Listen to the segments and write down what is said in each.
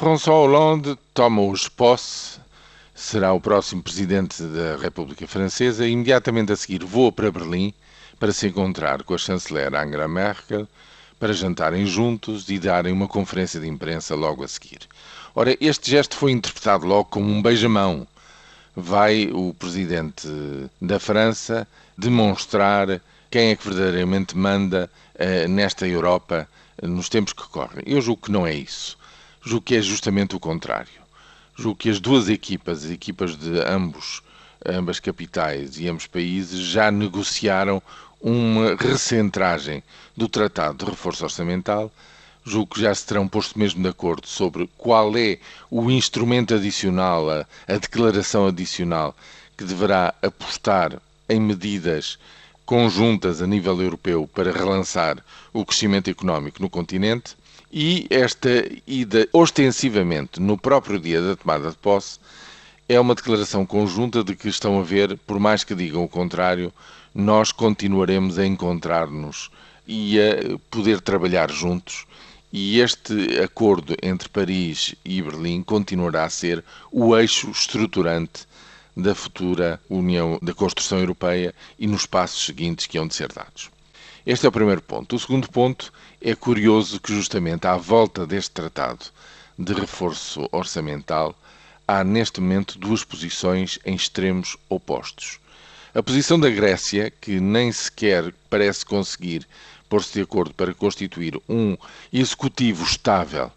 François Hollande toma hoje posse, será o próximo presidente da República Francesa e imediatamente a seguir voa para Berlim para se encontrar com a chanceler Angela Merkel para jantarem juntos e darem uma conferência de imprensa logo a seguir. Ora, este gesto foi interpretado logo como um beijamão. Vai o presidente da França demonstrar quem é que verdadeiramente manda uh, nesta Europa nos tempos que correm. Eu julgo que não é isso. Julgo que é justamente o contrário. Julgo que as duas equipas, as equipas de ambos, ambas capitais e ambos países, já negociaram uma recentragem do Tratado de Reforço Orçamental. Julgo que já se terão posto mesmo de acordo sobre qual é o instrumento adicional, a, a declaração adicional que deverá apostar em medidas conjuntas a nível europeu para relançar o crescimento económico no continente e esta ida ostensivamente no próprio dia da tomada de posse é uma declaração conjunta de que estão a ver, por mais que digam o contrário, nós continuaremos a encontrar-nos e a poder trabalhar juntos. E este acordo entre Paris e Berlim continuará a ser o eixo estruturante da futura União da Construção Europeia e nos passos seguintes que hão de ser dados. Este é o primeiro ponto. O segundo ponto é curioso que, justamente à volta deste tratado de reforço orçamental, há neste momento duas posições em extremos opostos. A posição da Grécia, que nem sequer parece conseguir pôr-se de acordo para constituir um executivo estável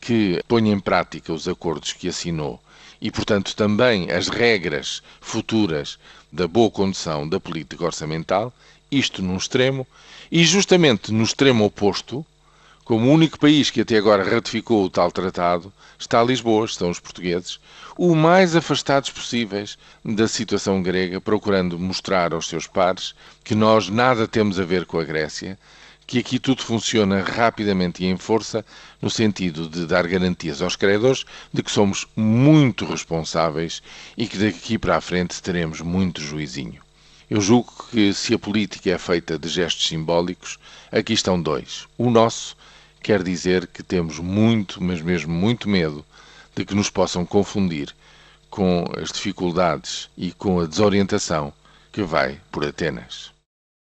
que ponha em prática os acordos que assinou e, portanto, também as regras futuras da boa condução da política orçamental, isto num extremo, e justamente no extremo oposto, como o único país que até agora ratificou o tal tratado, está Lisboa, estão os portugueses, o mais afastados possíveis da situação grega, procurando mostrar aos seus pares que nós nada temos a ver com a Grécia, que aqui tudo funciona rapidamente e em força, no sentido de dar garantias aos credores de que somos muito responsáveis e que daqui para a frente teremos muito juizinho. Eu julgo que se a política é feita de gestos simbólicos, aqui estão dois. O nosso quer dizer que temos muito, mas mesmo muito medo de que nos possam confundir com as dificuldades e com a desorientação que vai por Atenas.